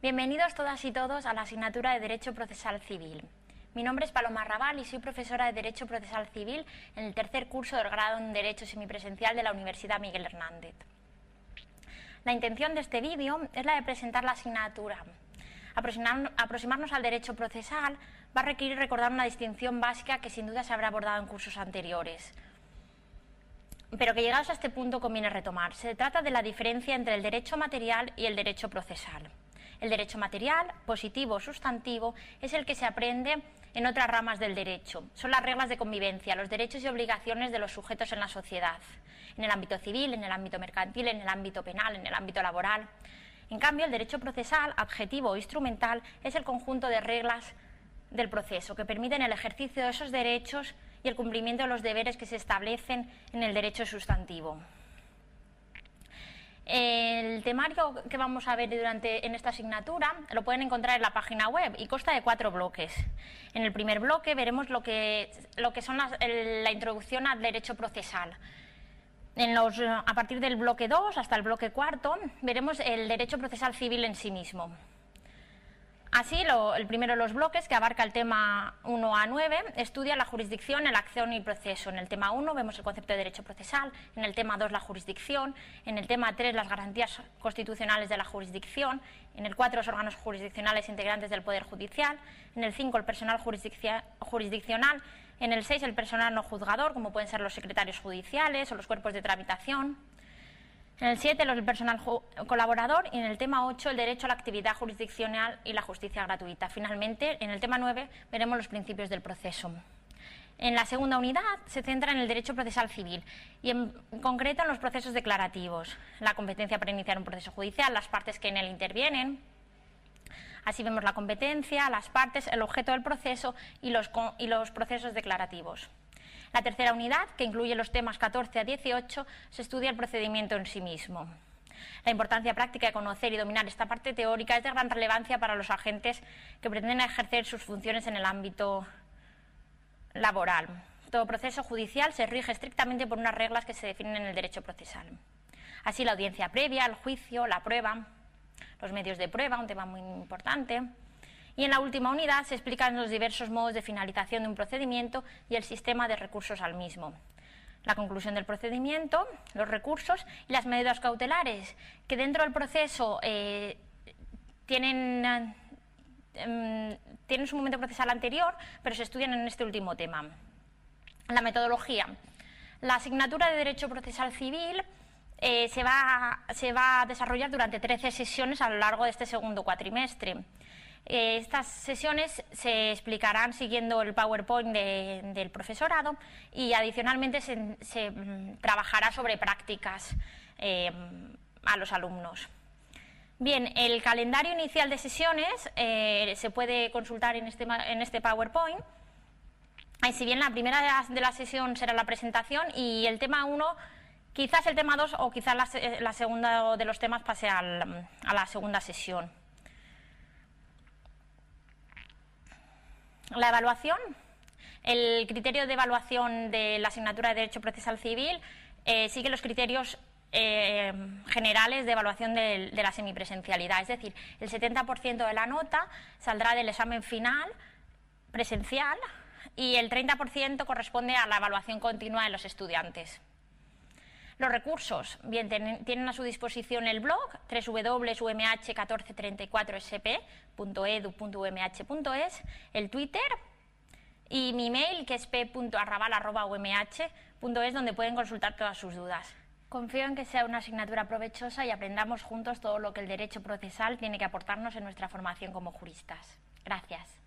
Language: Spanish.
Bienvenidos todas y todos a la asignatura de Derecho Procesal Civil. Mi nombre es Paloma Raval y soy profesora de Derecho Procesal Civil en el tercer curso del grado en Derecho Semipresencial de la Universidad Miguel Hernández. La intención de este vídeo es la de presentar la asignatura. aproximarnos al derecho procesal va a requerir recordar una distinción básica que sin duda se habrá abordado en cursos anteriores, pero que llegados a este punto conviene retomar. Se trata de la diferencia entre el derecho material y el derecho procesal. El derecho material, positivo o sustantivo, es el que se aprende en otras ramas del derecho. Son las reglas de convivencia, los derechos y obligaciones de los sujetos en la sociedad, en el ámbito civil, en el ámbito mercantil, en el ámbito penal, en el ámbito laboral. En cambio, el derecho procesal, adjetivo o instrumental, es el conjunto de reglas del proceso que permiten el ejercicio de esos derechos y el cumplimiento de los deberes que se establecen en el derecho sustantivo. El temario que vamos a ver durante, en esta asignatura lo pueden encontrar en la página web y consta de cuatro bloques. En el primer bloque veremos lo que, lo que son la introducción al derecho procesal. A partir del bloque 2 hasta el bloque cuarto veremos el derecho procesal civil en sí mismo. Así, el primero de los bloques, que abarca el tema 1 a 9, estudia la jurisdicción, la acción y el proceso. En el tema 1 vemos el concepto de derecho procesal, en el tema 2 la jurisdicción, en el tema 3 las garantías constitucionales de la jurisdicción, en el 4 los órganos jurisdiccionales integrantes del Poder Judicial, en el 5 el personal jurisdiccional, en el 6 el personal no juzgador, como pueden ser los secretarios judiciales o los cuerpos de tramitación, en el 7, el personal colaborador y en el tema 8, el derecho a la actividad jurisdiccional y la justicia gratuita. Finalmente, en el tema 9, veremos los principios del proceso. En la segunda unidad se centra en el derecho procesal civil y en concreto en los procesos declarativos, la competencia para iniciar un proceso judicial, las partes que en él intervienen. Así vemos la competencia, las partes, el objeto del proceso y los, y los procesos declarativos. La tercera unidad, que incluye los temas 14 a 18, se estudia el procedimiento en sí mismo. La importancia práctica de conocer y dominar esta parte teórica es de gran relevancia para los agentes que pretenden ejercer sus funciones en el ámbito laboral. Todo proceso judicial se rige estrictamente por unas reglas que se definen en el derecho procesal. Así, la audiencia previa, el juicio, la prueba, los medios de prueba, un tema muy importante, y en la última unidad se explican los diversos modos de finalización de un procedimiento y el sistema de recursos al mismo. La conclusión del procedimiento, los recursos y las medidas cautelares, que dentro del proceso eh, tienen, tienen su momento procesal anterior, pero se estudian en este último tema. La metodología. La asignatura de Derecho Procesal Civil eh, va, se va a desarrollar durante 13 sesiones a lo largo de este segundo cuatrimestre. Eh, estas sesiones se explicarán siguiendo el PowerPoint del profesorado y adicionalmente se, mm, trabajará sobre prácticas eh, a los alumnos. Bien, el calendario inicial de sesiones eh, se puede consultar en este, este PowerPoint. si bien la primera de la, sesión será la presentación y el tema 1, quizás el tema 2 o quizás la, segunda de los temas pase a la segunda sesión. La evaluación. El criterio de evaluación de la asignatura de Derecho Procesal Civil eh, sigue los criterios eh, generales de evaluación de, la semipresencialidad. Es decir, el 70% de la nota saldrá del examen final presencial y el 30% corresponde a la evaluación continua de los estudiantes. Los recursos, bien, tienen a su disposición el blog www.umh1434sp.edu.umh.es, el Twitter y mi mail que es p.arrabal.umh.es donde pueden consultar todas sus dudas. Confío en que sea una asignatura provechosa y aprendamos juntos todo lo que el derecho procesal tiene que aportarnos en nuestra formación como juristas. Gracias.